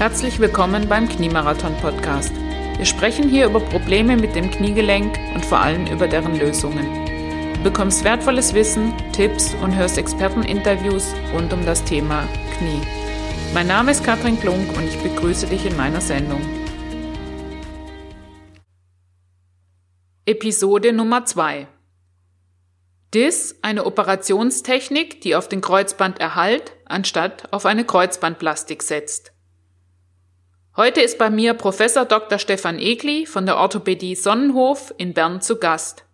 Herzlich willkommen beim Kniemarathon Podcast. Wir sprechen hier über Probleme mit dem Kniegelenk und vor allem über deren Lösungen. Du bekommst wertvolles Wissen, Tipps und hörst Experteninterviews rund um das Thema Knie. Mein Name ist Katrin Klunk und ich begrüße dich in meiner Sendung. Episode Nummer 2 DIS, eine Operationstechnik, die auf den Kreuzbanderhalt anstatt auf eine Kreuzbandplastik setzt. Heute ist bei mir Professor Dr. Stefan Egli von der Orthopädie Sonnenhof in Bern zu Gast.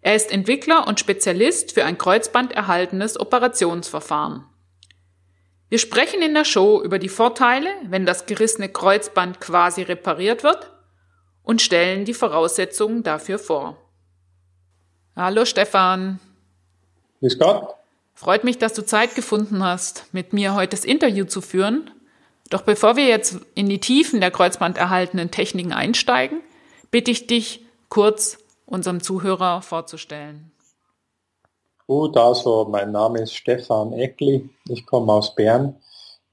Er ist Entwickler und Spezialist für ein kreuzbanderhaltenes Operationsverfahren. Wir sprechen in der Show über die Vorteile, wenn das gerissene Kreuzband quasi repariert wird und stellen die Voraussetzungen dafür vor. Hallo Stefan. Grüß Gott. Freut mich, dass du Zeit gefunden hast, mit mir heute das Interview zu führen. Doch bevor wir jetzt in die Tiefen der kreuzbanderhaltenen Techniken einsteigen, bitte ich dich, kurz unserem Zuhörer vorzustellen. Gut, also mein Name ist Stefan Eckli, ich komme aus Bern,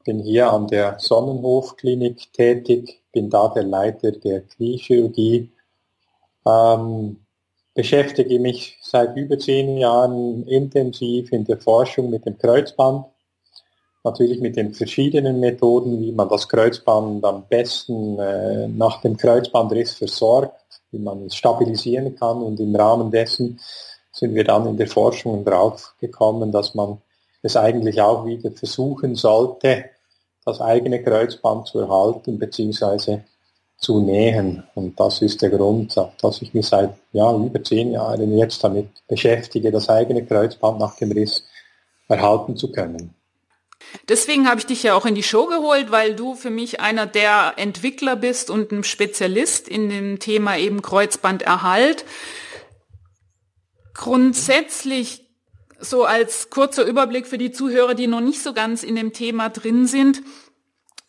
bin hier an der Sonnenhof-Klinik tätig, bin da der Leiter der Kniechirurgie. Ähm, beschäftige mich seit über zehn Jahren intensiv in der Forschung mit dem Kreuzband. Natürlich mit den verschiedenen Methoden, wie man das Kreuzband am besten äh, nach dem Kreuzbandriss versorgt, wie man es stabilisieren kann. Und im Rahmen dessen sind wir dann in der Forschung drauf gekommen, dass man es eigentlich auch wieder versuchen sollte, das eigene Kreuzband zu erhalten bzw zu nähen. Und das ist der Grund, dass ich mich seit ja, über zehn Jahren jetzt damit beschäftige, das eigene Kreuzband nach dem Riss erhalten zu können. Deswegen habe ich dich ja auch in die Show geholt, weil du für mich einer der Entwickler bist und ein Spezialist in dem Thema eben Kreuzbanderhalt. Grundsätzlich so als kurzer Überblick für die Zuhörer, die noch nicht so ganz in dem Thema drin sind.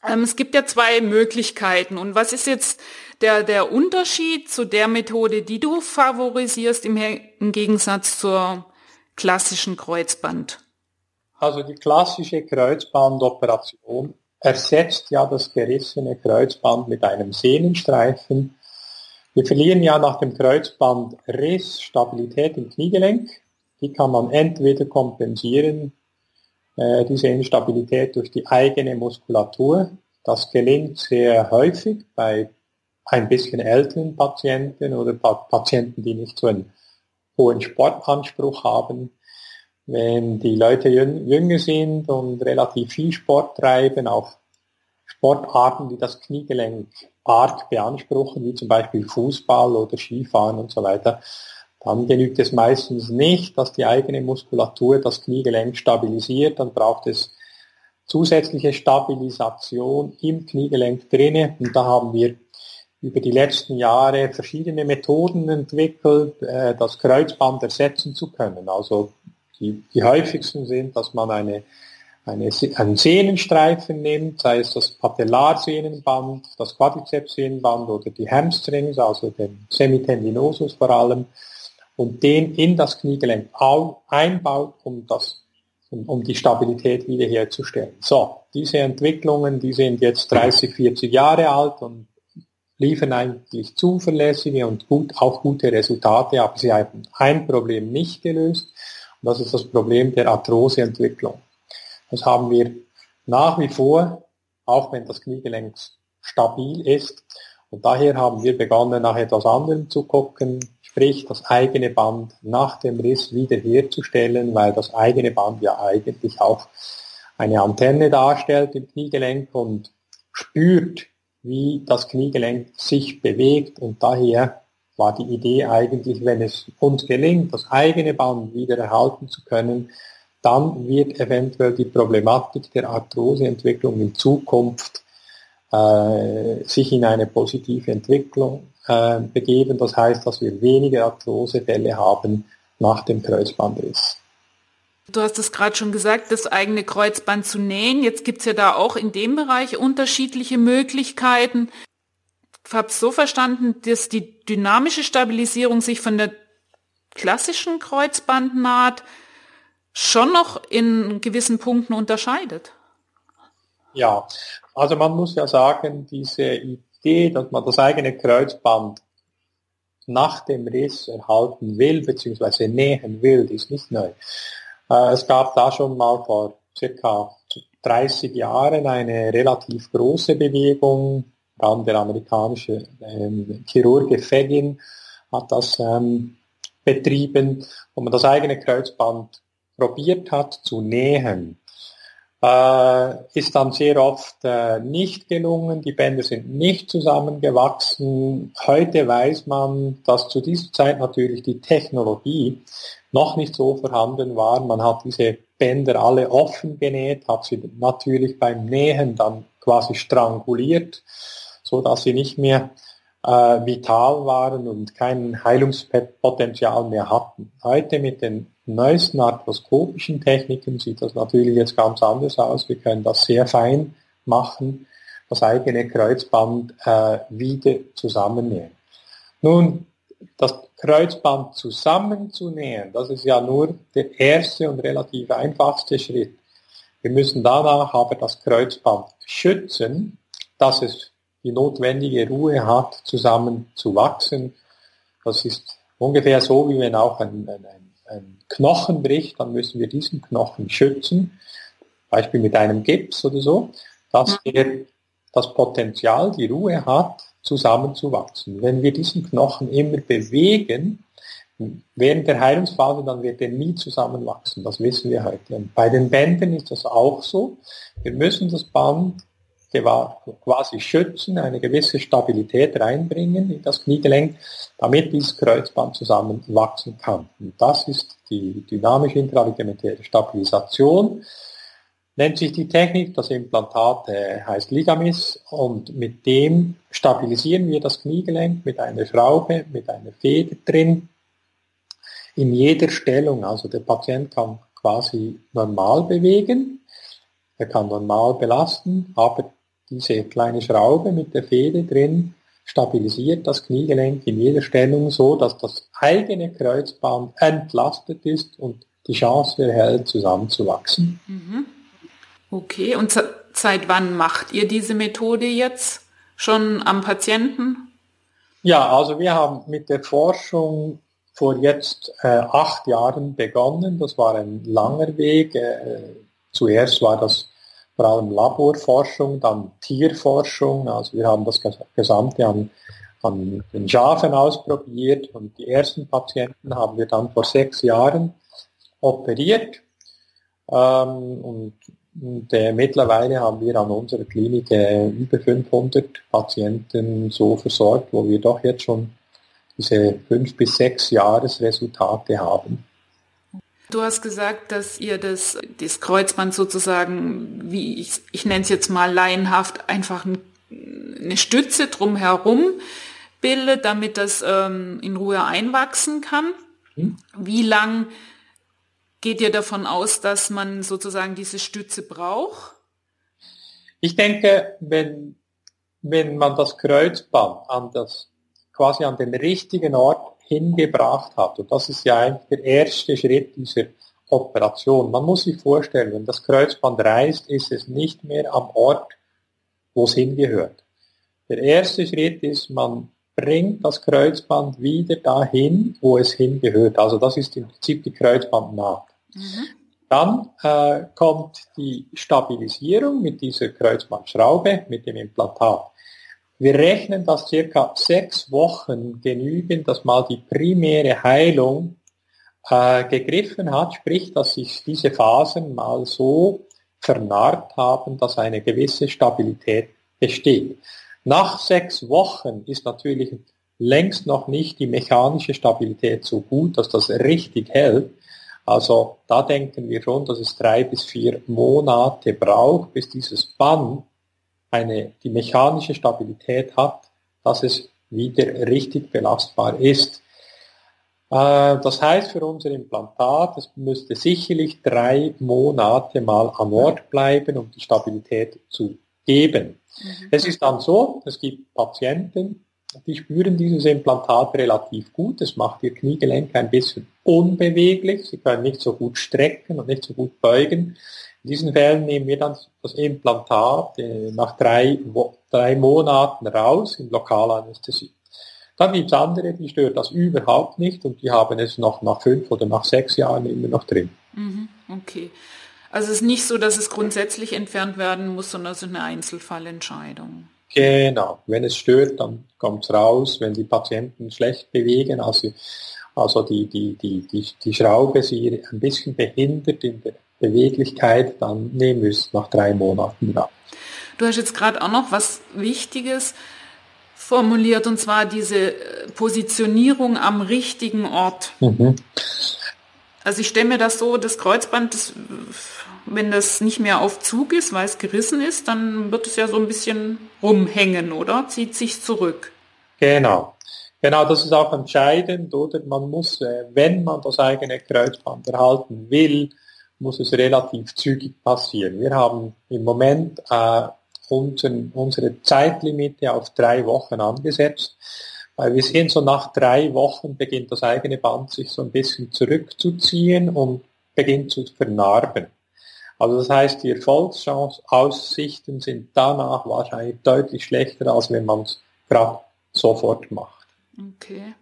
Ähm, es gibt ja zwei Möglichkeiten. Und was ist jetzt der, der Unterschied zu der Methode, die du favorisierst im, im Gegensatz zur klassischen Kreuzband? Also die klassische Kreuzbandoperation ersetzt ja das gerissene Kreuzband mit einem Sehnenstreifen. Wir verlieren ja nach dem Kreuzbandriss Stabilität im Kniegelenk. Die kann man entweder kompensieren äh, diese Instabilität durch die eigene Muskulatur. Das gelingt sehr häufig bei ein bisschen älteren Patienten oder Patienten, die nicht so einen hohen Sportanspruch haben. Wenn die Leute jünger sind und relativ viel Sport treiben, auf Sportarten, die das Kniegelenk arg beanspruchen, wie zum Beispiel Fußball oder Skifahren und so weiter, dann genügt es meistens nicht, dass die eigene Muskulatur das Kniegelenk stabilisiert, dann braucht es zusätzliche Stabilisation im Kniegelenk drinne und da haben wir über die letzten Jahre verschiedene Methoden entwickelt, äh, das Kreuzband ersetzen zu können. Also die, die häufigsten sind, dass man eine, eine, einen Sehnenstreifen nimmt, sei es das Patellarsehnenband, das Quadrizepssehnenband oder die Hamstrings, also den Semitendinosus vor allem, und den in das Kniegelenk einbaut, um, das, um, um die Stabilität wiederherzustellen. So, diese Entwicklungen, die sind jetzt 30, 40 Jahre alt und liefern eigentlich zuverlässige und gut, auch gute Resultate, aber sie haben ein Problem nicht gelöst das ist das Problem der Arthroseentwicklung. Das haben wir nach wie vor, auch wenn das Kniegelenk stabil ist. Und daher haben wir begonnen, nach etwas anderem zu gucken, sprich das eigene Band nach dem Riss wiederherzustellen, weil das eigene Band ja eigentlich auch eine Antenne darstellt im Kniegelenk und spürt, wie das Kniegelenk sich bewegt und daher war die Idee eigentlich, wenn es uns gelingt, das eigene Band wieder erhalten zu können, dann wird eventuell die Problematik der Arthroseentwicklung in Zukunft äh, sich in eine positive Entwicklung äh, begeben. Das heißt, dass wir weniger Arthrosefälle haben nach dem Kreuzbandriss. Du hast es gerade schon gesagt, das eigene Kreuzband zu nähen. Jetzt gibt es ja da auch in dem Bereich unterschiedliche Möglichkeiten. Habe es so verstanden, dass die dynamische Stabilisierung sich von der klassischen Kreuzbandnaht schon noch in gewissen Punkten unterscheidet. Ja, also man muss ja sagen, diese Idee, dass man das eigene Kreuzband nach dem Riss erhalten will, beziehungsweise nähen will, ist nicht neu. Äh, es gab da schon mal vor circa 30 Jahren eine relativ große Bewegung, dann der amerikanische ähm, Chirurge Fegin hat das ähm, betrieben, wo man das eigene Kreuzband probiert hat zu nähen. Äh, ist dann sehr oft äh, nicht gelungen, die Bänder sind nicht zusammengewachsen. Heute weiß man, dass zu dieser Zeit natürlich die Technologie noch nicht so vorhanden war. Man hat diese Bänder alle offen genäht, hat sie natürlich beim Nähen dann quasi stranguliert, so dass sie nicht mehr äh, vital waren und kein Heilungspotenzial mehr hatten. Heute mit den neuesten arthroskopischen Techniken sieht das natürlich jetzt ganz anders aus. Wir können das sehr fein machen, das eigene Kreuzband äh, wieder zusammennähen. Nun, das Kreuzband zusammenzunähen, das ist ja nur der erste und relativ einfachste Schritt. Wir müssen danach aber das Kreuzband schützen, dass es die notwendige Ruhe hat, zusammen zu wachsen. Das ist ungefähr so, wie wenn auch ein, ein, ein Knochen bricht, dann müssen wir diesen Knochen schützen, Beispiel mit einem Gips oder so, dass er das Potenzial, die Ruhe hat, zusammenzuwachsen. Wenn wir diesen Knochen immer bewegen, während der Heilungsphase, dann wird er nie zusammenwachsen. Das wissen wir heute. Und bei den Bändern ist das auch so. Wir müssen das Band quasi schützen, eine gewisse Stabilität reinbringen in das Kniegelenk, damit dieses Kreuzband zusammenwachsen kann. Und das ist die dynamische intraligamentäre Stabilisation nennt sich die Technik. Das Implantat äh, heißt Ligamis und mit dem stabilisieren wir das Kniegelenk mit einer Schraube, mit einer Feder drin. In jeder Stellung, also der Patient kann quasi normal bewegen, er kann normal belasten, aber diese kleine Schraube mit der Feder drin stabilisiert das Kniegelenk in jeder Stellung so, dass das eigene Kreuzband entlastet ist und die Chance erhält, zusammenzuwachsen. Mhm. Okay, und seit wann macht ihr diese Methode jetzt schon am Patienten? Ja, also wir haben mit der Forschung vor jetzt äh, acht Jahren begonnen. Das war ein langer Weg. Äh, zuerst war das vor allem Laborforschung, dann Tierforschung. Also wir haben das Gesamte an, an den Schafen ausprobiert und die ersten Patienten haben wir dann vor sechs Jahren operiert. Ähm, und und äh, mittlerweile haben wir an unserer Klinik äh, über 500 Patienten so versorgt, wo wir doch jetzt schon diese fünf bis sechs Jahresresultate haben. Du hast gesagt, dass ihr das, das Kreuzband sozusagen, wie ich, ich nenne es jetzt mal laienhaft, einfach ein, eine Stütze drumherum bildet, damit das ähm, in Ruhe einwachsen kann. Hm. Wie lang Geht ihr davon aus, dass man sozusagen diese Stütze braucht? Ich denke, wenn, wenn man das Kreuzband an das, quasi an den richtigen Ort hingebracht hat, und das ist ja eigentlich der erste Schritt dieser Operation. Man muss sich vorstellen, wenn das Kreuzband reißt, ist es nicht mehr am Ort, wo es hingehört. Der erste Schritt ist, man bringt das Kreuzband wieder dahin, wo es hingehört. Also das ist im Prinzip die Kreuzbandnaht. Mhm. Dann äh, kommt die Stabilisierung mit dieser Kreuzbandschraube, mit dem Implantat. Wir rechnen, dass circa sechs Wochen genügen, dass mal die primäre Heilung äh, gegriffen hat, sprich, dass sich diese Phasen mal so vernarrt haben, dass eine gewisse Stabilität besteht. Nach sechs Wochen ist natürlich längst noch nicht die mechanische Stabilität so gut, dass das richtig hält. Also da denken wir schon, dass es drei bis vier Monate braucht, bis dieses Band eine, die mechanische Stabilität hat, dass es wieder richtig belastbar ist. Äh, das heißt für unser Implantat, es müsste sicherlich drei Monate mal am Ort bleiben, um die Stabilität zu geben. Mhm. Es ist dann so, es gibt Patienten, die spüren dieses Implantat relativ gut. Es macht ihr Kniegelenk ein bisschen unbeweglich. Sie können nicht so gut strecken und nicht so gut beugen. In diesen Fällen nehmen wir dann das Implantat äh, nach drei, drei Monaten raus in Lokalanästhesie. Dann gibt es andere, die stört das überhaupt nicht und die haben es noch nach fünf oder nach sechs Jahren immer noch drin. Mhm, okay. Also es ist nicht so, dass es grundsätzlich entfernt werden muss, sondern es ist eine Einzelfallentscheidung. Genau. Wenn es stört, dann kommt es raus. Wenn die Patienten schlecht bewegen, also, also die, die, die, die, die Schraube sie ein bisschen behindert in der Beweglichkeit, dann nehmen wir es nach drei Monaten raus. Du hast jetzt gerade auch noch was Wichtiges formuliert, und zwar diese Positionierung am richtigen Ort. Mhm. Also ich stelle mir das so, das Kreuzband, das, wenn das nicht mehr auf Zug ist, weil es gerissen ist, dann wird es ja so ein bisschen rumhängen, oder? Zieht sich zurück. Genau. Genau, das ist auch entscheidend, oder? Man muss, äh, wenn man das eigene Kreuzband erhalten will, muss es relativ zügig passieren. Wir haben im Moment äh, unseren, unsere Zeitlimite auf drei Wochen angesetzt. Weil wir sehen, so nach drei Wochen beginnt das eigene Band sich so ein bisschen zurückzuziehen und beginnt zu vernarben. Also das heißt, die Erfolgsaussichten sind danach wahrscheinlich deutlich schlechter, als wenn man es gerade sofort macht. Okay.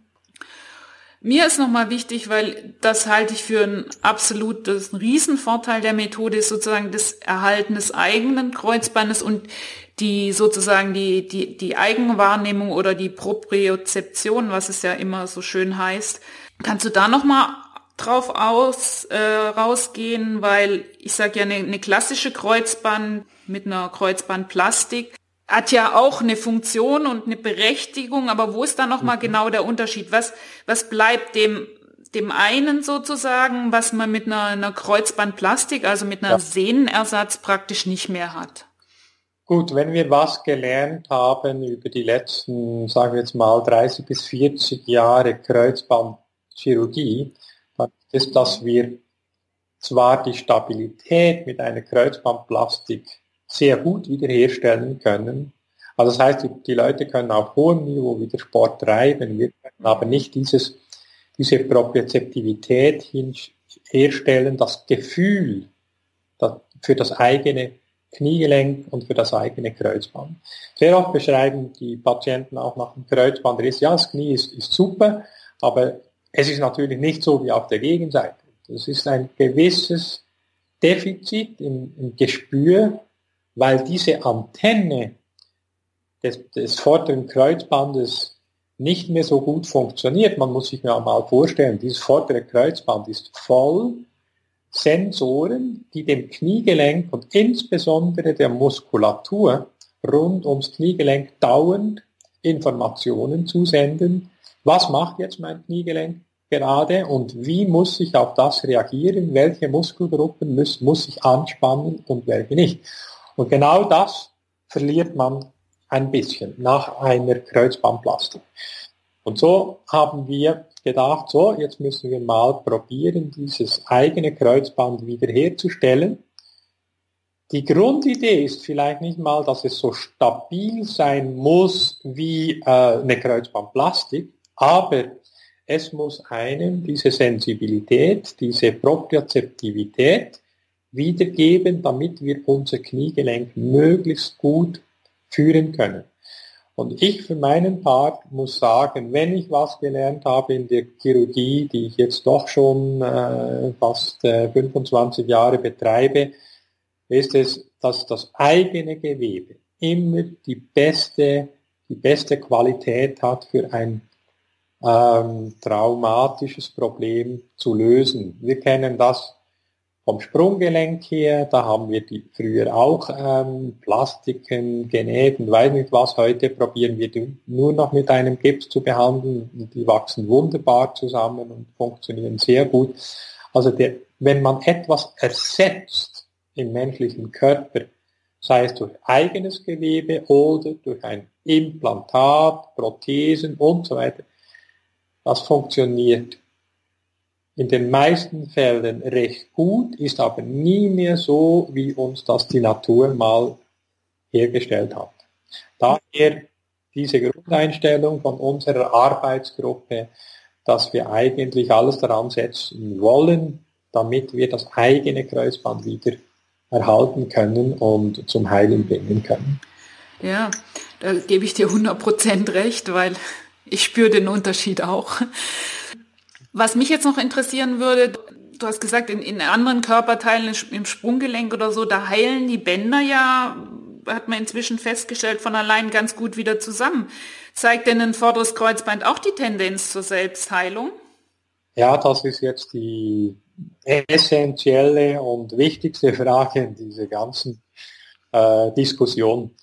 Mir ist nochmal wichtig, weil das halte ich für ein absolutes Riesenvorteil der Methode, ist sozusagen das Erhalten des eigenen Kreuzbandes und die sozusagen die, die, die Eigenwahrnehmung oder die Propriozeption, was es ja immer so schön heißt. Kannst du da nochmal drauf aus, äh, rausgehen, weil ich sage ja, eine, eine klassische Kreuzband mit einer Kreuzbandplastik hat ja auch eine Funktion und eine Berechtigung, aber wo ist da nochmal mhm. genau der Unterschied? Was, was bleibt dem, dem einen sozusagen, was man mit einer, einer Kreuzbandplastik, also mit einer ja. Sehnenersatz praktisch nicht mehr hat? Gut, wenn wir was gelernt haben über die letzten, sagen wir jetzt mal, 30 bis 40 Jahre Kreuzbandchirurgie, dann ist, dass wir zwar die Stabilität mit einer Kreuzbandplastik sehr gut wiederherstellen können. Also das heißt, die, Leute können auf hohem Niveau wieder Sport treiben, wir können aber nicht dieses, diese Propriozeptivität herstellen, das Gefühl für das eigene Kniegelenk und für das eigene Kreuzband. Sehr oft beschreiben die Patienten auch nach dem Kreuzbandriss, ja, das Knie ist, ist super, aber es ist natürlich nicht so wie auf der Gegenseite. Das ist ein gewisses Defizit im, im Gespür, weil diese Antenne des, des vorderen Kreuzbandes nicht mehr so gut funktioniert. Man muss sich ja mal vorstellen, dieses vordere Kreuzband ist voll Sensoren, die dem Kniegelenk und insbesondere der Muskulatur rund ums Kniegelenk dauernd Informationen zusenden. Was macht jetzt mein Kniegelenk gerade und wie muss ich auf das reagieren? Welche Muskelgruppen muss, muss ich anspannen und welche nicht? Und genau das verliert man ein bisschen nach einer Kreuzbandplastik. Und so haben wir gedacht, so, jetzt müssen wir mal probieren, dieses eigene Kreuzband wiederherzustellen. Die Grundidee ist vielleicht nicht mal, dass es so stabil sein muss wie äh, eine Kreuzbandplastik, aber es muss einem diese Sensibilität, diese Propriozeptivität wiedergeben, damit wir unser Kniegelenk möglichst gut führen können. Und ich für meinen Part muss sagen, wenn ich was gelernt habe in der Chirurgie, die ich jetzt doch schon äh, fast äh, 25 Jahre betreibe, ist es, dass das eigene Gewebe immer die beste, die beste Qualität hat für ein ähm, traumatisches Problem zu lösen. Wir kennen das vom Sprunggelenk her, da haben wir die früher auch ähm, Plastiken genäht und weiß nicht was. Heute probieren wir die nur noch mit einem Gips zu behandeln. Die wachsen wunderbar zusammen und funktionieren sehr gut. Also der, wenn man etwas ersetzt im menschlichen Körper, sei es durch eigenes Gewebe oder durch ein Implantat, Prothesen und so weiter, das funktioniert in den meisten Fällen recht gut, ist aber nie mehr so, wie uns das die Natur mal hergestellt hat. Daher diese Grundeinstellung von unserer Arbeitsgruppe, dass wir eigentlich alles daran setzen wollen, damit wir das eigene Kreuzband wieder erhalten können und zum Heilen bringen können. Ja, da gebe ich dir 100% recht, weil ich spüre den Unterschied auch. Was mich jetzt noch interessieren würde, du hast gesagt, in, in anderen Körperteilen, im Sprunggelenk oder so, da heilen die Bänder ja, hat man inzwischen festgestellt, von allein ganz gut wieder zusammen. Zeigt denn ein vorderes Kreuzband auch die Tendenz zur Selbstheilung? Ja, das ist jetzt die essentielle und wichtigste Frage in dieser ganzen äh, Diskussion.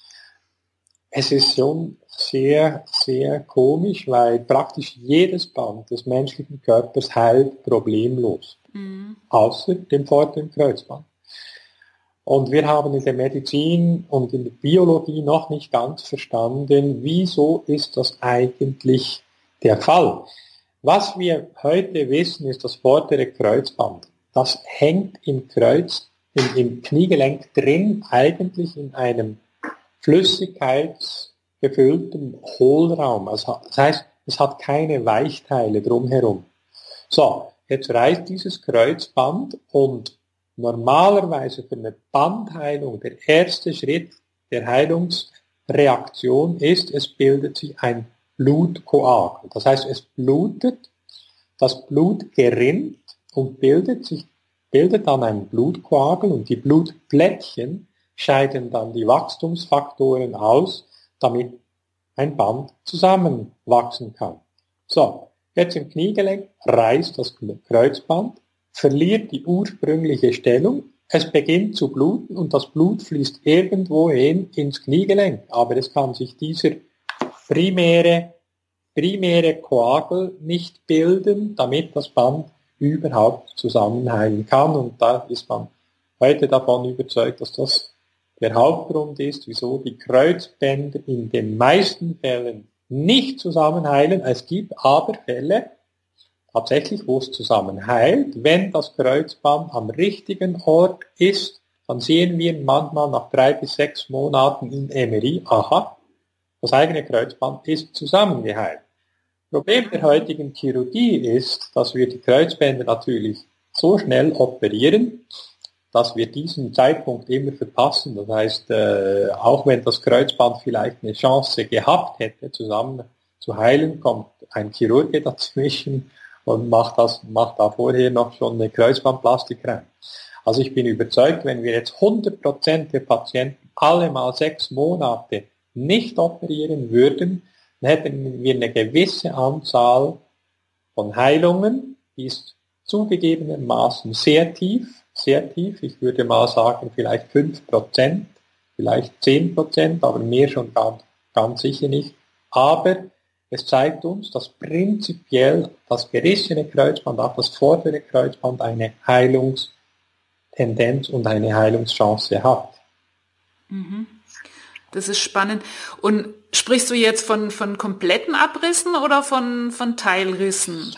Es ist schon sehr, sehr komisch, weil praktisch jedes Band des menschlichen Körpers heilt problemlos, mhm. außer dem vorderen Kreuzband. Und wir haben in der Medizin und in der Biologie noch nicht ganz verstanden, wieso ist das eigentlich der Fall. Was wir heute wissen, ist das vordere Kreuzband. Das hängt im Kreuz, im, im Kniegelenk drin, eigentlich in einem flüssigkeitsgefüllten Hohlraum. Also, das heißt, es hat keine Weichteile drumherum. So, jetzt reißt dieses Kreuzband und normalerweise für eine Bandheilung der erste Schritt der Heilungsreaktion ist, es bildet sich ein Blutkoagel. Das heißt, es blutet, das Blut gerinnt und bildet sich, bildet dann ein Blutkoagel und die Blutplättchen scheiden dann die Wachstumsfaktoren aus, damit ein Band zusammenwachsen kann. So, jetzt im Kniegelenk reißt das Kreuzband, verliert die ursprüngliche Stellung, es beginnt zu bluten und das Blut fließt irgendwo hin ins Kniegelenk, aber es kann sich dieser primäre, primäre Koagel nicht bilden, damit das Band überhaupt zusammenheilen kann. Und da ist man heute davon überzeugt, dass das der Hauptgrund ist, wieso die Kreuzbänder in den meisten Fällen nicht zusammenheilen. Es gibt aber Fälle, tatsächlich, wo es zusammenheilt. Wenn das Kreuzband am richtigen Ort ist, dann sehen wir manchmal nach drei bis sechs Monaten in MRI, aha, das eigene Kreuzband ist zusammengeheilt. Problem der heutigen Chirurgie ist, dass wir die Kreuzbänder natürlich so schnell operieren, dass wir diesen Zeitpunkt immer verpassen. Das heißt, äh, auch wenn das Kreuzband vielleicht eine Chance gehabt hätte, zusammen zu heilen, kommt ein Chirurg dazwischen und macht, das, macht da vorher noch schon eine Kreuzbandplastik rein. Also ich bin überzeugt, wenn wir jetzt 100% der Patienten alle mal sechs Monate nicht operieren würden, dann hätten wir eine gewisse Anzahl von Heilungen, die ist zugegebenermaßen sehr tief, sehr tief, ich würde mal sagen vielleicht 5%, vielleicht 10%, aber mehr schon ganz, ganz sicher nicht. Aber es zeigt uns, dass prinzipiell das gerissene Kreuzband, auch das vordere Kreuzband eine Heilungstendenz und eine Heilungschance hat. Mhm. Das ist spannend. Und sprichst du jetzt von, von kompletten Abrissen oder von, von Teilrissen?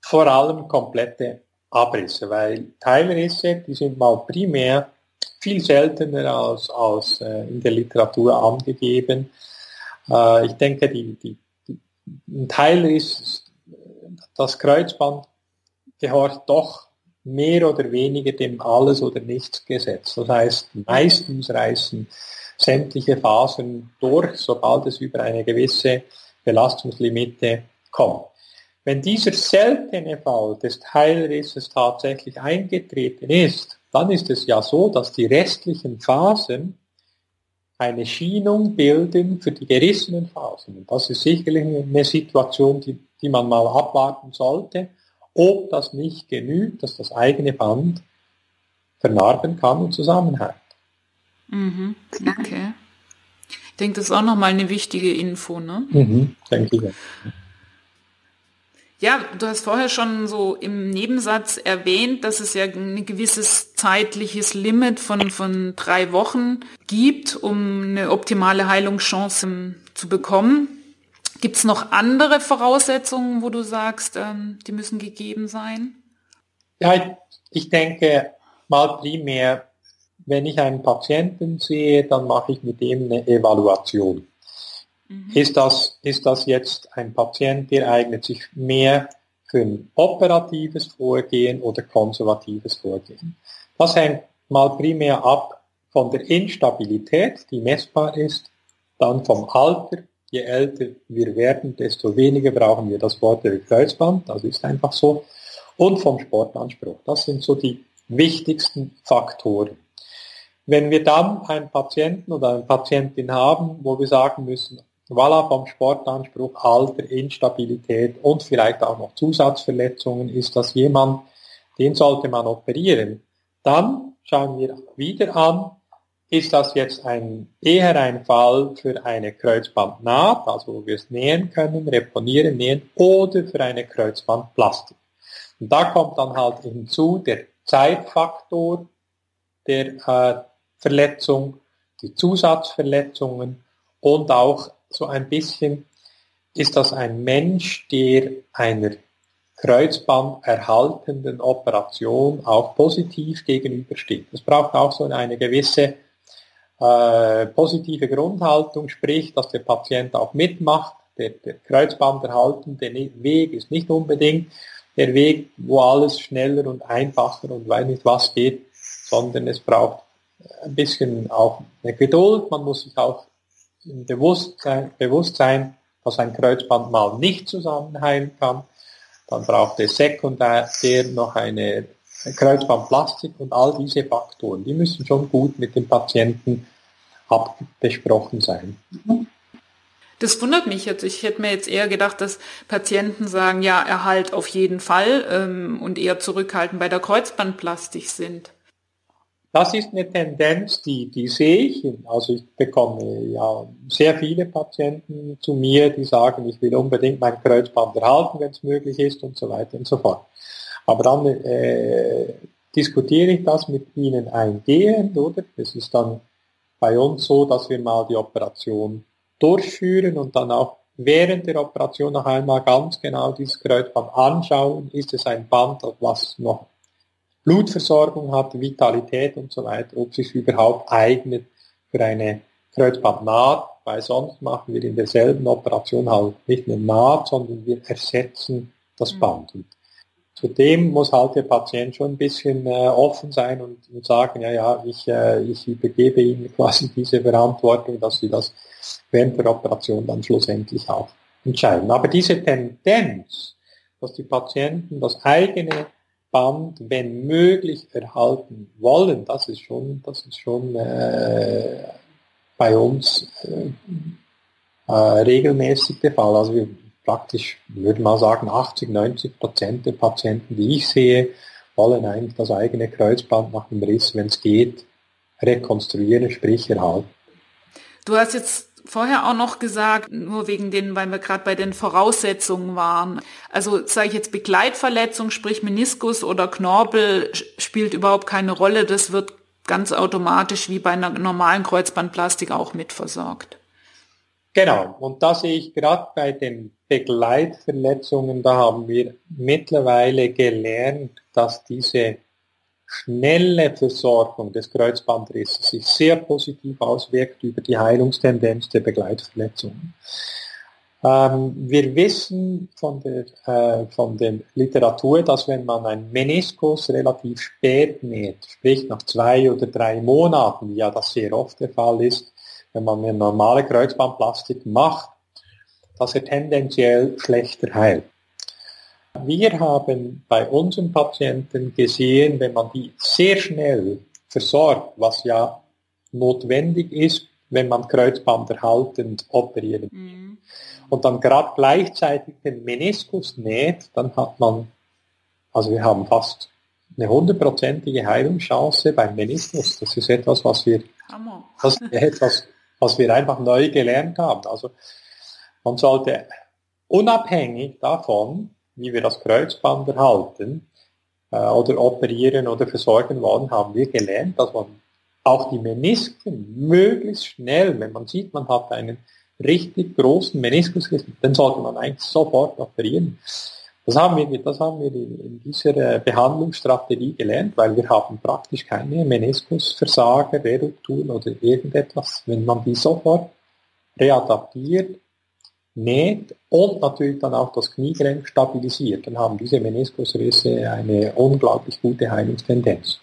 Vor allem komplette Abrisse, weil Teilrisse, die sind mal primär viel seltener als, als äh, in der Literatur angegeben. Äh, ich denke, die, die, die, ein Teilriss, das Kreuzband gehört doch mehr oder weniger dem Alles- oder Nichts-Gesetz. Das heißt, meistens reißen sämtliche Phasen durch, sobald es über eine gewisse Belastungslimite kommt. Wenn dieser seltene Fall des Teilrisses tatsächlich eingetreten ist, dann ist es ja so, dass die restlichen Phasen eine Schienung bilden für die gerissenen Phasen. Und das ist sicherlich eine Situation, die, die man mal abwarten sollte, ob das nicht genügt, dass das eigene Band vernarben kann und zusammenhält. Mhm. Okay. Ich denke, das ist auch nochmal eine wichtige Info, ne? Mhm, denke ich. Ja, du hast vorher schon so im Nebensatz erwähnt, dass es ja ein gewisses zeitliches Limit von, von drei Wochen gibt, um eine optimale Heilungschance zu bekommen. Gibt es noch andere Voraussetzungen, wo du sagst, ähm, die müssen gegeben sein? Ja, ich denke mal primär wenn ich einen Patienten sehe, dann mache ich mit ihm eine Evaluation. Mhm. Ist, das, ist das jetzt ein Patient, der eignet sich mehr für ein operatives Vorgehen oder konservatives Vorgehen? Das hängt mal primär ab von der Instabilität, die messbar ist, dann vom Alter. Je älter wir werden, desto weniger brauchen wir das vordere Kreuzband, das ist einfach so, und vom Sportanspruch. Das sind so die wichtigsten Faktoren. Wenn wir dann einen Patienten oder eine Patientin haben, wo wir sagen müssen, voilà, vom Sportanspruch, Alter, Instabilität und vielleicht auch noch Zusatzverletzungen, ist das jemand, den sollte man operieren. Dann schauen wir wieder an, ist das jetzt ein, eher ein Fall für eine Kreuzbandnaht, also wo wir es nähen können, reponieren, nähen, oder für eine Kreuzbandplastik. Und da kommt dann halt hinzu der Zeitfaktor der äh, Verletzung, die Zusatzverletzungen und auch so ein bisschen ist das ein Mensch, der einer Kreuzband erhaltenden Operation auch positiv gegenübersteht. Es braucht auch so eine gewisse äh, positive Grundhaltung, sprich, dass der Patient auch mitmacht. Der, der Kreuzband erhaltende Weg ist nicht unbedingt der Weg, wo alles schneller und einfacher und weiß nicht was geht, sondern es braucht ein bisschen auch eine Geduld. Man muss sich auch im Bewusstsein, bewusst sein, dass ein Kreuzband mal nicht zusammenheilen kann. Dann braucht es sekundär noch eine Kreuzbandplastik und all diese Faktoren. Die müssen schon gut mit dem Patienten abbesprochen sein. Das wundert mich jetzt. Ich hätte mir jetzt eher gedacht, dass Patienten sagen, ja, Erhalt auf jeden Fall ähm, und eher zurückhaltend bei der Kreuzbandplastik sind. Das ist eine Tendenz, die, die sehe ich. Also ich bekomme ja sehr viele Patienten zu mir, die sagen, ich will unbedingt mein Kreuzband erhalten, wenn es möglich ist und so weiter und so fort. Aber dann äh, diskutiere ich das mit ihnen eingehend, oder? Es ist dann bei uns so, dass wir mal die Operation durchführen und dann auch während der Operation noch einmal ganz genau dieses Kreuzband anschauen. Ist es ein Band, was noch Blutversorgung hat, Vitalität und so weiter, ob sich überhaupt eignet für eine Kreuzbandnaht, weil sonst machen wir in derselben Operation halt nicht eine Naht, sondern wir ersetzen das mhm. Band. Und zudem muss halt der Patient schon ein bisschen äh, offen sein und, und, sagen, ja, ja, ich, äh, ich übergebe Ihnen quasi diese Verantwortung, dass Sie das während der Operation dann schlussendlich auch entscheiden. Aber diese Tendenz, dass die Patienten das eigene Band, wenn möglich, erhalten wollen. Das ist schon, das ist schon äh, bei uns äh, äh, regelmäßig der Fall. Also wir praktisch, würde mal sagen, 80, 90 Prozent der Patienten, die ich sehe, wollen eigentlich das eigene Kreuzband nach dem Riss, wenn es geht, rekonstruieren, sprich erhalten. Du hast jetzt vorher auch noch gesagt, nur wegen den, weil wir gerade bei den Voraussetzungen waren. Also sage ich jetzt Begleitverletzung, sprich Meniskus oder Knorpel spielt überhaupt keine Rolle. Das wird ganz automatisch wie bei einer normalen Kreuzbandplastik auch mitversorgt. Genau, und da sehe ich gerade bei den Begleitverletzungen, da haben wir mittlerweile gelernt, dass diese schnelle Versorgung des Kreuzbandrisses sich sehr positiv auswirkt über die Heilungstendenz der Begleitverletzungen. Ähm, wir wissen von der, äh, von der Literatur, dass wenn man einen Meniskus relativ spät näht, sprich nach zwei oder drei Monaten, wie ja das sehr oft der Fall ist, wenn man eine normale Kreuzbandplastik macht, dass er tendenziell schlechter heilt. Wir haben bei unseren Patienten gesehen, wenn man die sehr schnell versorgt, was ja notwendig ist, wenn man kreuzbanderhaltend operieren will, mhm. und dann gerade gleichzeitig den Meniskus näht, dann hat man, also wir haben fast eine hundertprozentige Heilungschance beim Meniskus. Das ist etwas, was wir, das ist etwas, was wir einfach neu gelernt haben. Also man sollte unabhängig davon, wie wir das Kreuzband erhalten äh, oder operieren oder versorgen wollen, haben wir gelernt, dass man auch die Menisken möglichst schnell, wenn man sieht, man hat einen richtig großen Meniskus, dann sollte man eigentlich sofort operieren. Das haben wir, das haben wir in dieser Behandlungsstrategie gelernt, weil wir haben praktisch keine Meniskusversager, Redukturen oder irgendetwas. Wenn man die sofort readaptiert, näht und natürlich dann auch das Kniegelenk stabilisiert, dann haben diese Meniskusrisse eine unglaublich gute Heilungstendenz.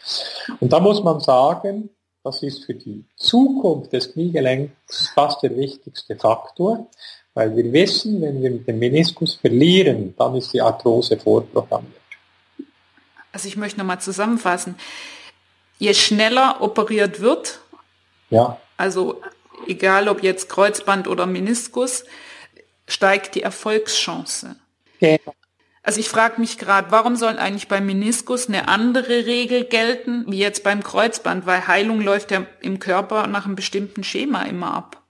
Und da muss man sagen, das ist für die Zukunft des Kniegelenks fast der wichtigste Faktor, weil wir wissen, wenn wir den Meniskus verlieren, dann ist die Arthrose vorprogrammiert. Also ich möchte nochmal zusammenfassen. Je schneller operiert wird, ja. also egal ob jetzt Kreuzband oder Meniskus, steigt die Erfolgschance. Okay. Also ich frage mich gerade, warum soll eigentlich beim Meniskus eine andere Regel gelten wie jetzt beim Kreuzband, weil Heilung läuft ja im Körper nach einem bestimmten Schema immer ab.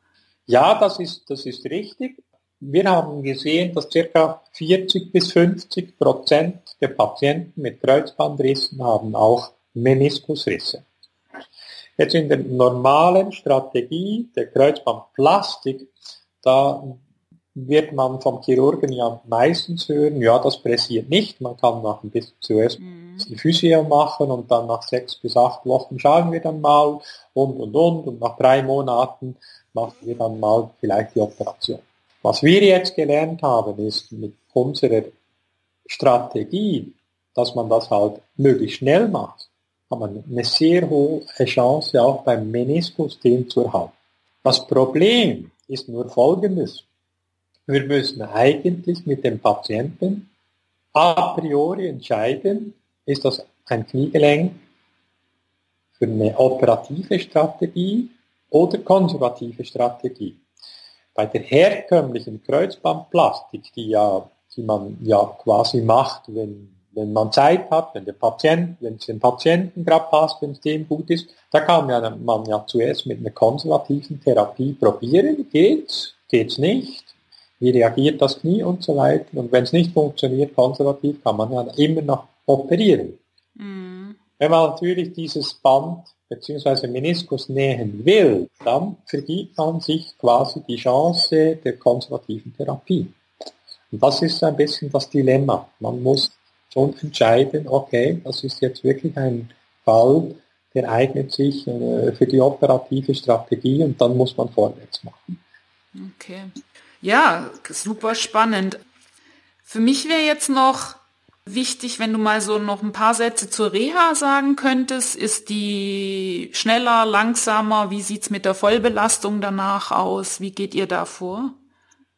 Ja, das ist, das ist richtig. Wir haben gesehen, dass circa 40 bis 50 Prozent der Patienten mit Kreuzbandrissen haben auch Meniskusrisse. Jetzt in der normalen Strategie der Kreuzbandplastik, da wird man vom Chirurgen ja meistens hören, ja, das pressiert nicht. Man kann nach ein bisschen zuerst mhm. die Physio machen und dann nach sechs bis acht Wochen schauen wir dann mal und und und und nach drei Monaten machen wir dann mal vielleicht die Operation. Was wir jetzt gelernt haben, ist mit unserer Strategie, dass man das halt möglichst schnell macht, hat man eine sehr hohe Chance auch beim Meniskus den zu erhalten. Das Problem ist nur folgendes. Wir müssen eigentlich mit dem Patienten a priori entscheiden, ist das ein Kniegelenk für eine operative Strategie oder konservative Strategie. Bei der herkömmlichen Kreuzbandplastik, die, ja, die man ja quasi macht, wenn, wenn man Zeit hat, wenn der Patient, wenn es dem Patienten gerade passt, wenn es dem gut ist, da kann man, man ja zuerst mit einer konservativen Therapie probieren. Geht's? Geht's nicht? Wie reagiert das Knie und so weiter. Und wenn es nicht funktioniert, konservativ, kann man ja immer noch operieren. Mhm. Wenn man natürlich dieses Band bzw. Meniskus nähen will, dann vergibt man sich quasi die Chance der konservativen Therapie. Und das ist ein bisschen das Dilemma. Man muss schon entscheiden, okay, das ist jetzt wirklich ein Fall, der eignet sich äh, für die operative Strategie und dann muss man vorwärts machen. Okay. Ja, super spannend. Für mich wäre jetzt noch wichtig, wenn du mal so noch ein paar Sätze zur Reha sagen könntest. Ist die schneller, langsamer? Wie sieht's mit der Vollbelastung danach aus? Wie geht ihr da vor?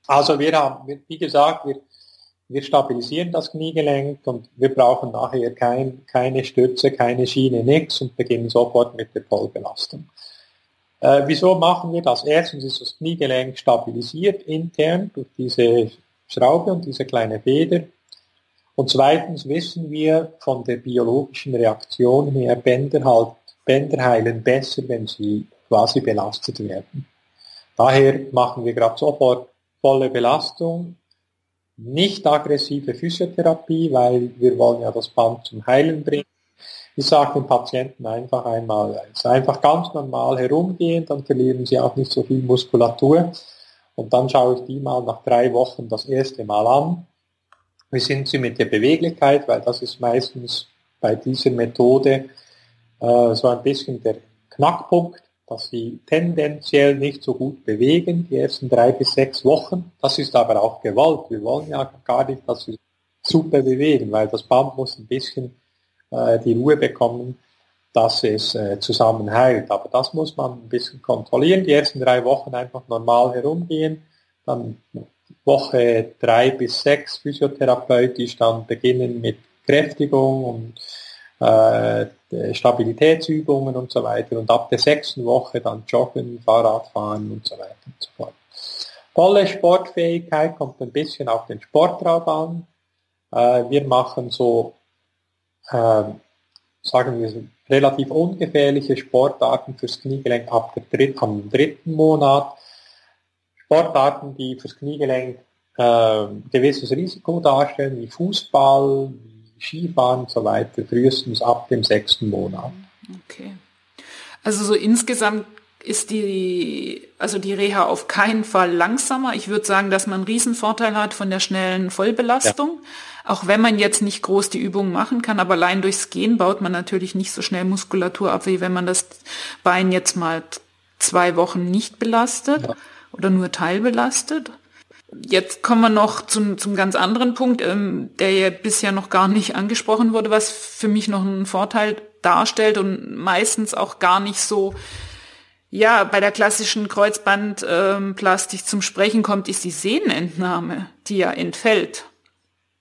Also wir haben, wie gesagt, wir, wir stabilisieren das Kniegelenk und wir brauchen nachher kein, keine Stütze, keine Schiene, nichts und beginnen sofort mit der Vollbelastung. Äh, wieso machen wir das? Erstens ist das Kniegelenk stabilisiert intern durch diese Schraube und diese kleine Feder. Und zweitens wissen wir von der biologischen Reaktion her, Bänder, halt, Bänder heilen besser, wenn sie quasi belastet werden. Daher machen wir gerade sofort volle Belastung, nicht aggressive Physiotherapie, weil wir wollen ja das Band zum Heilen bringen. Ich sage den Patienten einfach einmal, es einfach ganz normal herumgehen, dann verlieren sie auch nicht so viel Muskulatur. Und dann schaue ich die mal nach drei Wochen das erste Mal an. Wie sind sie mit der Beweglichkeit? Weil das ist meistens bei dieser Methode äh, so ein bisschen der Knackpunkt, dass sie tendenziell nicht so gut bewegen, die ersten drei bis sechs Wochen. Das ist aber auch gewollt. Wir wollen ja gar nicht, dass sie super bewegen, weil das Band muss ein bisschen äh, die Ruhe bekommen, dass es äh, zusammenhält. Aber das muss man ein bisschen kontrollieren. Die ersten drei Wochen einfach normal herumgehen, dann Woche drei bis sechs physiotherapeutisch dann beginnen mit Kräftigung und äh, Stabilitätsübungen und so weiter und ab der sechsten Woche dann Joggen, Fahrradfahren und so weiter und so fort. Volle Sportfähigkeit kommt ein bisschen auf den Sportraum an. Äh, wir machen so äh, sagen wir, relativ ungefährliche Sportarten fürs Kniegelenk ab dritt, am dritten Monat. Sportarten, die fürs Kniegelenk äh, gewisses Risiko darstellen, wie Fußball, wie Skifahren und so weiter, frühestens ab dem sechsten Monat. Okay. Also so insgesamt ist die, also die Reha auf keinen Fall langsamer. Ich würde sagen, dass man einen Riesenvorteil hat von der schnellen Vollbelastung. Ja. Auch wenn man jetzt nicht groß die Übungen machen kann, aber allein durchs Gehen baut man natürlich nicht so schnell Muskulatur ab, wie wenn man das Bein jetzt mal zwei Wochen nicht belastet ja. oder nur teilbelastet. Jetzt kommen wir noch zum, zum ganz anderen Punkt, ähm, der ja bisher noch gar nicht angesprochen wurde, was für mich noch einen Vorteil darstellt und meistens auch gar nicht so ja, bei der klassischen Kreuzbandplastik ähm, zum Sprechen kommt, ist die Sehnenentnahme, die ja entfällt.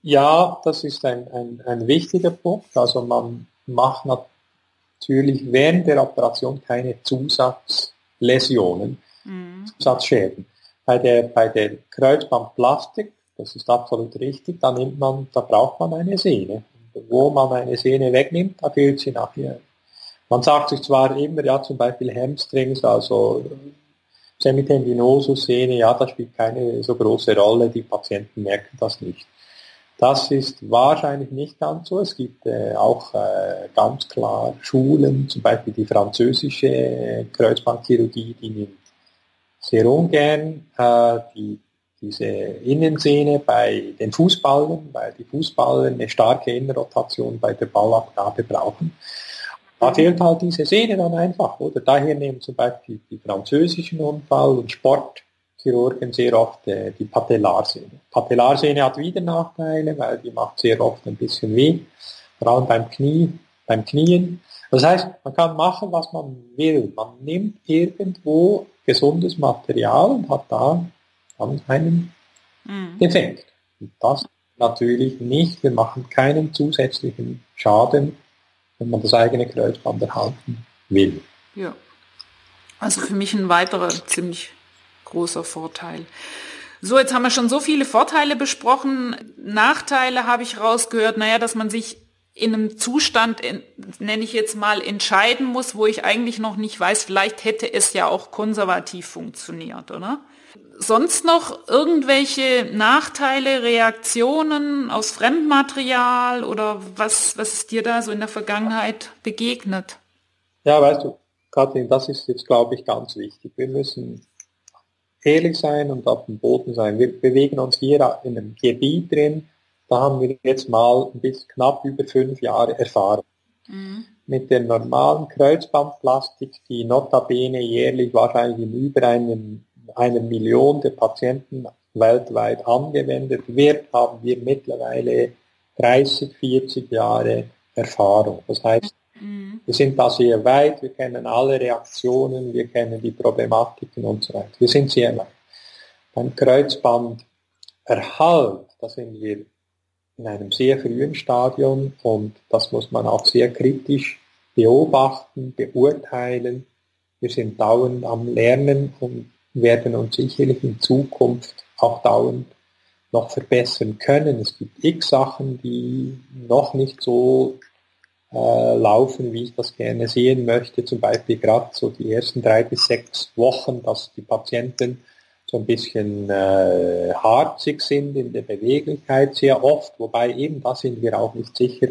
Ja, das ist ein, ein, ein wichtiger Punkt. Also man macht natürlich während der Operation keine Zusatzläsionen, mhm. Zusatzschäden. Bei der, bei der Kreuzbandplastik, das ist absolut richtig, da nimmt man, da braucht man eine Sehne. Wo man eine Sehne wegnimmt, da fehlt sie nachher man sagt sich zwar immer, ja zum Beispiel Hamstrings, also Semitendinosus-Sehne, ja, das spielt keine so große Rolle, die Patienten merken das nicht. Das ist wahrscheinlich nicht ganz so. Es gibt äh, auch äh, ganz klar Schulen, zum Beispiel die französische Kreuzbandchirurgie, die nimmt sehr ungern äh, die, diese Innensehne bei den Fußballern, weil die Fußballer eine starke Innenrotation bei der Ballabgabe brauchen. Da fehlt halt diese Sehne dann einfach, oder? Daher nehmen zum Beispiel die französischen Unfall- und Sportchirurgen sehr oft äh, die Patellarsehne. Patellarsehne hat wieder Nachteile, weil die macht sehr oft ein bisschen weh, vor allem beim Knie, beim Knien. Das heißt, man kann machen, was man will. Man nimmt irgendwo gesundes Material und hat da dann einen mhm. Defekt. Und das natürlich nicht. Wir machen keinen zusätzlichen Schaden wenn man das eigene Kreuzband erhalten will. Ja. Also für mich ein weiterer ziemlich großer Vorteil. So, jetzt haben wir schon so viele Vorteile besprochen. Nachteile habe ich rausgehört. Naja, dass man sich in einem Zustand, nenne ich jetzt mal, entscheiden muss, wo ich eigentlich noch nicht weiß, vielleicht hätte es ja auch konservativ funktioniert, oder? sonst noch irgendwelche Nachteile, Reaktionen aus Fremdmaterial oder was, was ist dir da so in der Vergangenheit begegnet? Ja, weißt du, Kathrin, das ist jetzt, glaube ich, ganz wichtig. Wir müssen ehrlich sein und auf dem Boden sein. Wir bewegen uns hier in einem Gebiet drin, da haben wir jetzt mal bisschen knapp über fünf Jahre Erfahrung. Mhm. Mit der normalen Kreuzbandplastik, die notabene jährlich wahrscheinlich in über einem einer Million der Patienten weltweit angewendet wird, haben wir mittlerweile 30, 40 Jahre Erfahrung. Das heißt, mhm. wir sind da sehr weit, wir kennen alle Reaktionen, wir kennen die Problematiken und so weiter. Wir sind sehr weit. Beim Kreuzbanderhalt, da sind wir in einem sehr frühen Stadium und das muss man auch sehr kritisch beobachten, beurteilen. Wir sind dauernd am Lernen und werden uns sicherlich in Zukunft auch dauernd noch verbessern können. Es gibt x Sachen, die noch nicht so äh, laufen, wie ich das gerne sehen möchte. Zum Beispiel gerade so die ersten drei bis sechs Wochen, dass die Patienten so ein bisschen äh, harzig sind in der Beweglichkeit sehr oft, wobei eben da sind wir auch nicht sicher,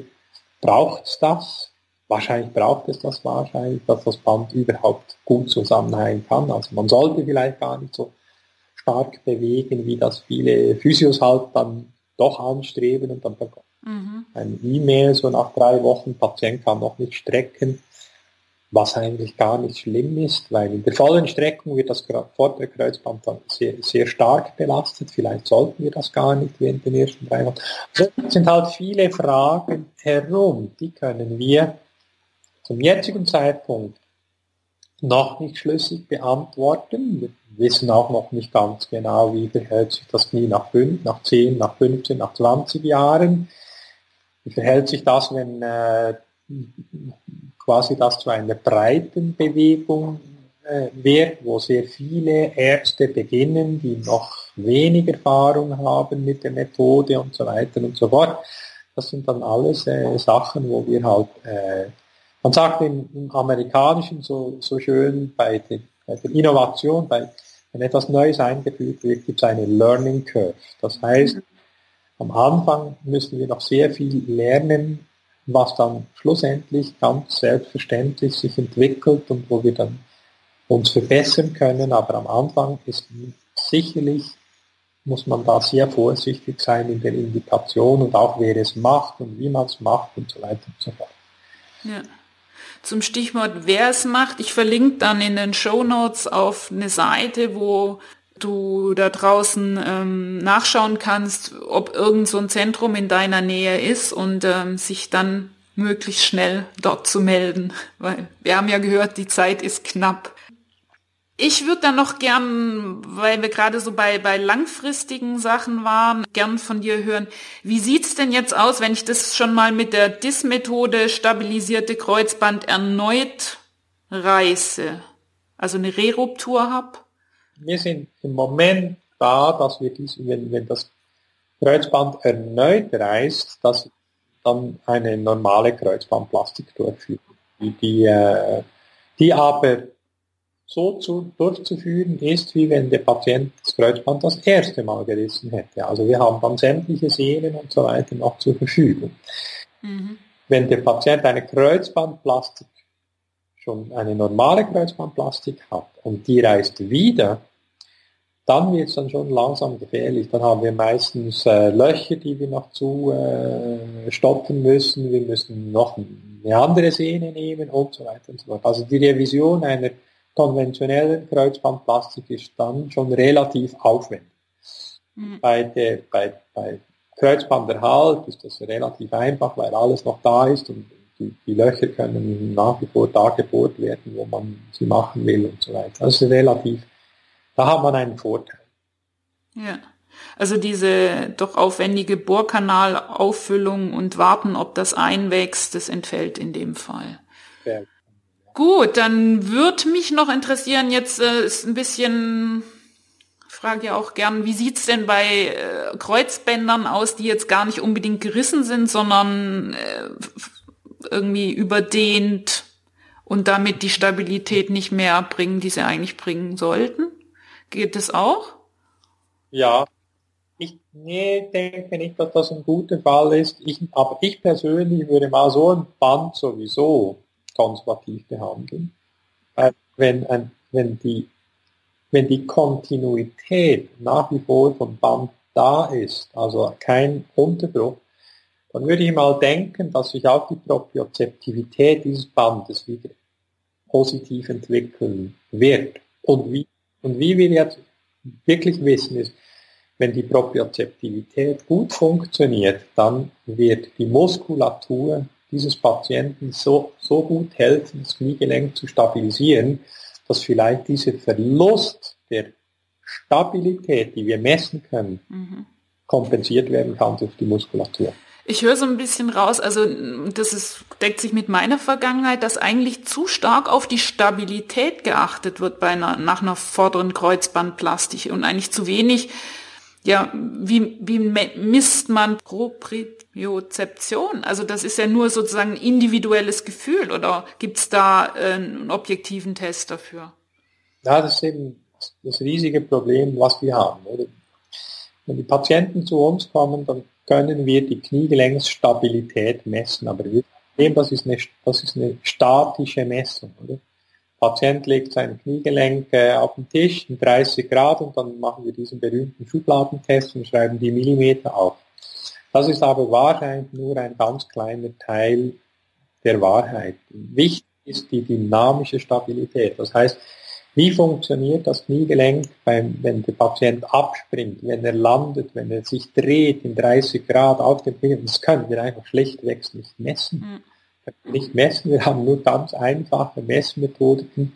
braucht es das? Wahrscheinlich braucht es das wahrscheinlich, dass das Band überhaupt gut zusammenhängen kann. Also man sollte vielleicht gar nicht so stark bewegen, wie das viele Physios halt dann doch anstreben und dann mhm. ein E-Mail so nach drei Wochen, Patient kann noch nicht strecken, was eigentlich gar nicht schlimm ist, weil in der vollen Streckung wird das vordere Kreuzband dann sehr, sehr stark belastet. Vielleicht sollten wir das gar nicht während den ersten drei Wochen. Also es sind halt viele Fragen herum, die können wir zum jetzigen Zeitpunkt noch nicht schlüssig beantworten. Wir wissen auch noch nicht ganz genau, wie verhält sich das Knie nach 5, nach 10, nach 15, nach 20 Jahren. Wie verhält sich das, wenn äh, quasi das zu einer breiten Bewegung äh, wird, wo sehr viele Ärzte beginnen, die noch wenig Erfahrung haben mit der Methode und so weiter und so fort. Das sind dann alles äh, Sachen, wo wir halt äh, man sagt im, im Amerikanischen so, so schön bei, den, bei der Innovation, bei, wenn etwas Neues eingeführt wird, gibt es eine Learning Curve. Das heißt, am Anfang müssen wir noch sehr viel lernen, was dann schlussendlich ganz selbstverständlich sich entwickelt und wo wir dann uns verbessern können. Aber am Anfang ist sicherlich, muss man da sehr vorsichtig sein in der Indikation und auch wer es macht und wie man es macht und so weiter und so fort. Ja zum Stichwort, wer es macht. Ich verlinke dann in den Show Notes auf eine Seite, wo du da draußen ähm, nachschauen kannst, ob irgend so ein Zentrum in deiner Nähe ist und ähm, sich dann möglichst schnell dort zu melden, weil wir haben ja gehört, die Zeit ist knapp. Ich würde dann noch gern, weil wir gerade so bei, bei langfristigen Sachen waren, gern von dir hören, wie sieht's denn jetzt aus, wenn ich das schon mal mit der DIS-Methode stabilisierte Kreuzband erneut reiße? Also eine Reruptur habe? Wir sind im Moment da, dass wir dies, wenn, wenn das Kreuzband erneut reißt, dass dann eine normale Kreuzbandplastik durchführen. Die, die, äh, die aber so zu, durchzuführen ist, wie wenn der Patient das Kreuzband das erste Mal gerissen hätte. Also wir haben dann sämtliche Sehnen und so weiter noch zur Verfügung. Mhm. Wenn der Patient eine Kreuzbandplastik, schon eine normale Kreuzbandplastik hat und die reißt wieder, dann wird es dann schon langsam gefährlich. Dann haben wir meistens äh, Löcher, die wir noch zu äh, stopfen müssen. Wir müssen noch eine andere Sehne nehmen und so weiter und so fort. Also die Revision einer konventionellen Kreuzbandplastik ist dann schon relativ aufwendig. Mhm. Bei, der, bei, bei Kreuzbanderhalt ist das relativ einfach, weil alles noch da ist und die, die Löcher können nach wie vor da gebohrt werden, wo man sie machen will und so weiter. Ist relativ, da hat man einen Vorteil. Ja. Also diese doch aufwendige Bohrkanalauffüllung und warten, ob das einwächst, das entfällt in dem Fall. Ja. Gut, dann würde mich noch interessieren, jetzt äh, ist ein bisschen, frage ja auch gern, wie sieht's denn bei äh, Kreuzbändern aus, die jetzt gar nicht unbedingt gerissen sind, sondern äh, irgendwie überdehnt und damit die Stabilität nicht mehr bringen, die sie eigentlich bringen sollten? Geht das auch? Ja, ich nee, denke nicht, dass das ein guter Fall ist. Ich, aber ich persönlich würde mal so ein Band sowieso konservativ behandeln. Äh, wenn, ein, wenn, die, wenn die Kontinuität nach wie vor vom Band da ist, also kein Unterbruch, dann würde ich mal denken, dass sich auch die Propriozeptivität dieses Bandes wieder positiv entwickeln wird. Und wie, und wie wir jetzt wirklich wissen ist, wenn die Propriozeptivität gut funktioniert, dann wird die Muskulatur dieses Patienten so, so gut helfen, das Kniegelenk zu stabilisieren, dass vielleicht dieser Verlust der Stabilität, die wir messen können, mhm. kompensiert werden kann durch die Muskulatur. Ich höre so ein bisschen raus, also das ist, deckt sich mit meiner Vergangenheit, dass eigentlich zu stark auf die Stabilität geachtet wird bei einer, nach einer vorderen Kreuzbandplastik und eigentlich zu wenig, ja, wie, wie misst man Propriozeption? Also das ist ja nur sozusagen ein individuelles Gefühl oder gibt es da äh, einen objektiven Test dafür? Ja, das ist eben das riesige Problem, was wir haben. Oder? Wenn die Patienten zu uns kommen, dann können wir die Kniegelenksstabilität messen, aber wir sehen, das ist eine, das ist eine statische Messung. Oder? Der Patient legt seine Kniegelenke auf den Tisch in 30 Grad und dann machen wir diesen berühmten Schubladentest und schreiben die Millimeter auf. Das ist aber wahrscheinlich nur ein ganz kleiner Teil der Wahrheit. Wichtig ist die dynamische Stabilität. Das heißt, wie funktioniert das Kniegelenk, beim, wenn der Patient abspringt, wenn er landet, wenn er sich dreht in 30 Grad auf dem Knie? Das können wir einfach schlichtweg nicht messen. Mhm. Nicht messen, wir haben nur ganz einfache Messmethoden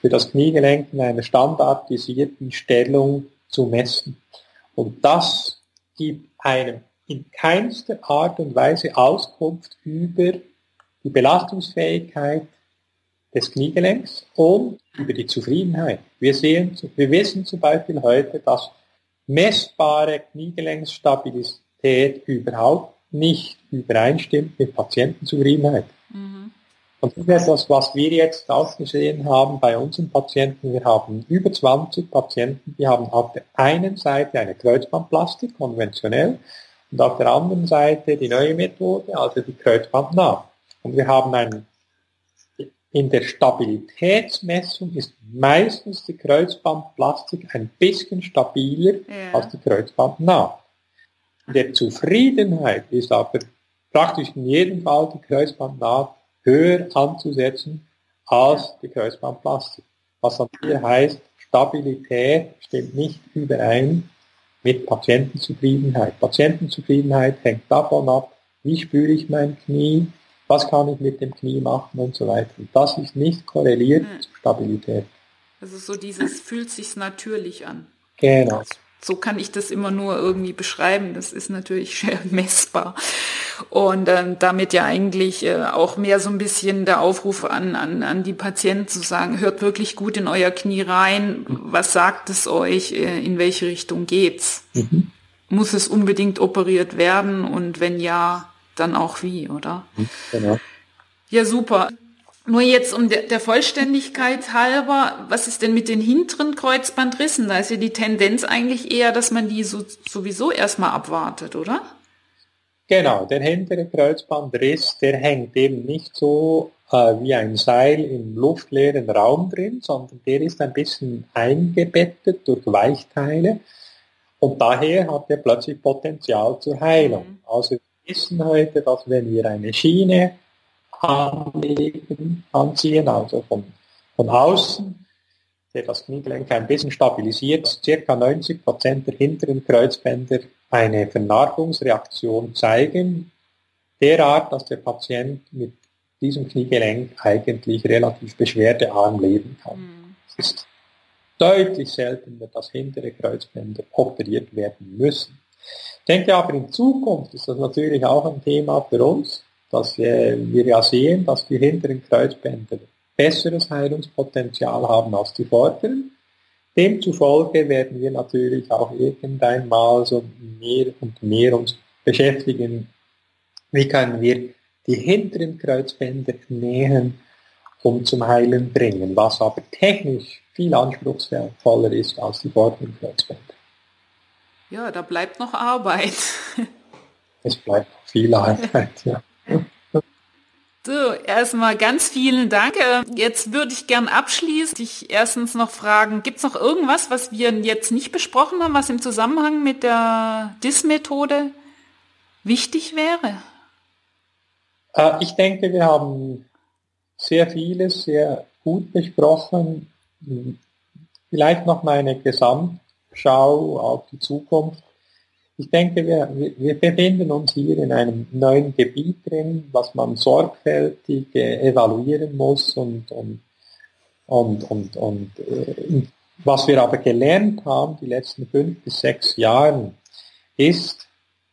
für das Kniegelenk in einer standardisierten Stellung zu messen. Und das gibt einem in keinster Art und Weise Auskunft über die Belastungsfähigkeit des Kniegelenks und über die Zufriedenheit. Wir sehen, wir wissen zum Beispiel heute, dass messbare Kniegelenksstabilität überhaupt nicht übereinstimmt mit Patientenzufriedenheit. Mhm. Und das ist etwas, was wir jetzt auch gesehen haben bei unseren Patienten. Wir haben über 20 Patienten, die haben auf der einen Seite eine Kreuzbandplastik, konventionell, und auf der anderen Seite die neue Methode, also die Kreuzbandnah. Und wir haben einen in der Stabilitätsmessung ist meistens die Kreuzbandplastik ein bisschen stabiler ja. als die Kreuzbandnaht. In der Zufriedenheit ist aber praktisch in jedem Fall die Kreuzbandnaht höher anzusetzen als die Kreuzbandplastik. Was dann hier heißt, Stabilität stimmt nicht überein mit Patientenzufriedenheit. Patientenzufriedenheit hängt davon ab, wie spüre ich mein Knie, was kann ich mit dem Knie machen und so weiter. Das ist nicht korreliert hm. zur Stabilität. Also so dieses fühlt sich natürlich an. Genau. So kann ich das immer nur irgendwie beschreiben. Das ist natürlich schwer messbar. Und ähm, damit ja eigentlich äh, auch mehr so ein bisschen der Aufruf an, an, an die Patienten zu sagen, hört wirklich gut in euer Knie rein. Was sagt es euch? Äh, in welche Richtung geht's? Mhm. Muss es unbedingt operiert werden? Und wenn ja, dann auch wie, oder? Mhm, genau. Ja, super. Nur jetzt um der, der, Vollständigkeit halber, was ist denn mit den hinteren Kreuzbandrissen? Da ist ja die Tendenz eigentlich eher, dass man die so, sowieso erstmal abwartet, oder? Genau, der hintere Kreuzbandriss, der hängt eben nicht so äh, wie ein Seil im luftleeren Raum drin, sondern der ist ein bisschen eingebettet durch Weichteile und daher hat er plötzlich Potenzial zur Heilung. Mhm. Also wissen heute, dass wenn wir eine Schiene anlegen, anziehen, also von, von außen, der das Kniegelenk ein bisschen stabilisiert, circa 90 Prozent der hinteren Kreuzbänder eine Vernarbungsreaktion zeigen, derart, dass der Patient mit diesem Kniegelenk eigentlich relativ beschwerdearm leben kann. Mhm. Es ist deutlich seltener, dass hintere Kreuzbänder operiert werden müssen. Ich denke aber in Zukunft ist das natürlich auch ein Thema für uns, dass wir ja sehen, dass die hinteren Kreuzbänder besseres Heilungspotenzial haben als die vorderen. Demzufolge werden wir natürlich auch irgendwann mal so mehr und mehr uns beschäftigen, wie können wir die hinteren Kreuzbänder nähen und zum Heilen bringen, was aber technisch viel anspruchsvoller ist als die vorderen Kreuzbänder. Ja, da bleibt noch Arbeit. es bleibt viel Arbeit, ja. So, erstmal ganz vielen Dank. Äh, jetzt würde ich gern abschließen. Dich erstens noch fragen, gibt es noch irgendwas, was wir jetzt nicht besprochen haben, was im Zusammenhang mit der DIS-Methode wichtig wäre? Äh, ich denke, wir haben sehr vieles sehr gut besprochen. Vielleicht noch meine Gesamtschau auf die Zukunft. Ich denke, wir, wir befinden uns hier in einem neuen Gebiet drin, was man sorgfältig äh, evaluieren muss und, und, und, und, und äh, was wir aber gelernt haben die letzten fünf bis sechs Jahre ist,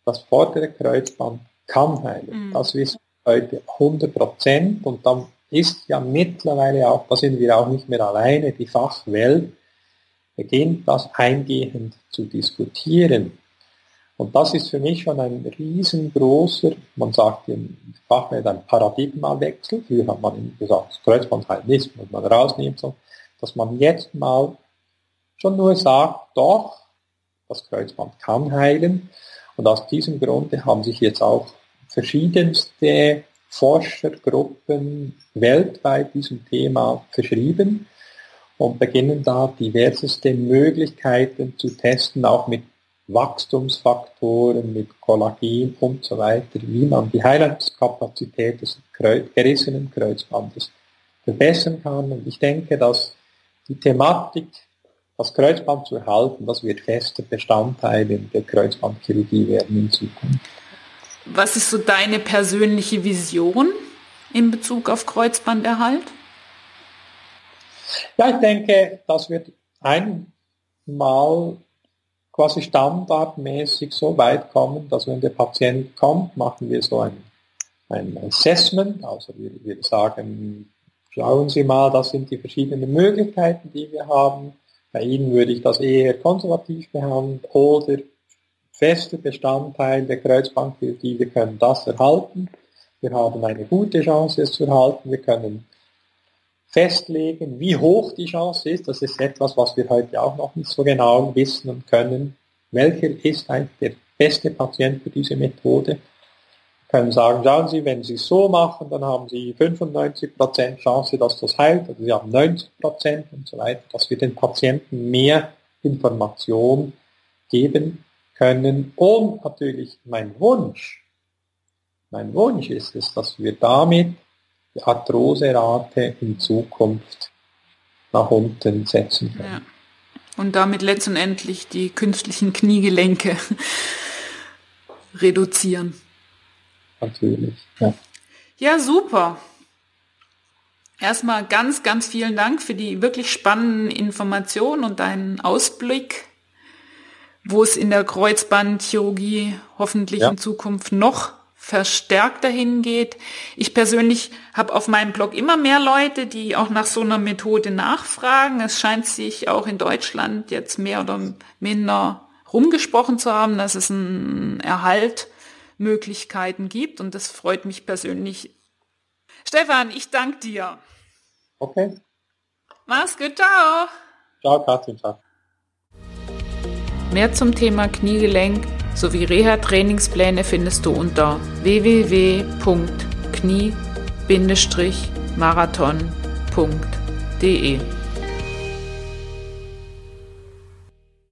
das vordere Kreuzband kann heilen. Mhm. Das wissen wir heute 100 Prozent und dann ist ja mittlerweile auch, da sind wir auch nicht mehr alleine, die Fachwelt beginnt das eingehend zu diskutieren. Und das ist für mich schon ein riesengroßer, man sagt im Fachwelt ein Paradigmawechsel. Früher hat man gesagt, das Kreuzband halt nicht, muss man rausnehmen, so, dass man jetzt mal schon nur sagt, doch, das Kreuzband kann heilen. Und aus diesem Grunde haben sich jetzt auch verschiedenste Forschergruppen weltweit diesem Thema verschrieben und beginnen da diverseste Möglichkeiten zu testen, auch mit Wachstumsfaktoren, mit Kollagen und so weiter, wie man die Heilungskapazität des gerissenen Kreuzbandes verbessern kann. Und ich denke, dass die Thematik, das Kreuzband zu erhalten, das wird fester Bestandteil der Kreuzbandchirurgie werden in Zukunft. Was ist so deine persönliche Vision in Bezug auf Kreuzbanderhalt? Ja, ich denke, das wird einmal quasi standardmäßig so weit kommen, dass wenn der Patient kommt, machen wir so ein, ein Assessment, also wir, wir sagen, schauen Sie mal, das sind die verschiedenen Möglichkeiten, die wir haben. Bei Ihnen würde ich das eher konservativ behandeln oder feste Bestandteil der Kreuzbandchirurgie, wir können das erhalten. Wir haben eine gute Chance, es zu erhalten. Wir können festlegen, wie hoch die Chance ist. Das ist etwas, was wir heute auch noch nicht so genau wissen und können. Welcher ist eigentlich der beste Patient für diese Methode? Wir können sagen, schauen Sie, wenn Sie es so machen, dann haben Sie 95% Chance, dass das heilt, oder Sie haben 90% und so weiter, dass wir den Patienten mehr Information geben können. Und natürlich mein Wunsch, mein Wunsch ist es, dass wir damit Arthroserate in Zukunft nach unten setzen können. Ja. und damit letztendlich die künstlichen Kniegelenke reduzieren. Natürlich, ja. Ja, super. Erstmal ganz, ganz vielen Dank für die wirklich spannenden Informationen und deinen Ausblick, wo es in der Kreuzbandchirurgie hoffentlich ja. in Zukunft noch verstärkter hingeht. Ich persönlich habe auf meinem Blog immer mehr Leute, die auch nach so einer Methode nachfragen. Es scheint sich auch in Deutschland jetzt mehr oder minder rumgesprochen zu haben, dass es einen Erhalt Möglichkeiten gibt und das freut mich persönlich. Stefan, ich danke dir. Okay. Mach's gut, ciao. Ciao, Katrin, ciao. Mehr zum Thema Kniegelenk sowie Reha-Trainingspläne findest du unter www.knie-marathon.de.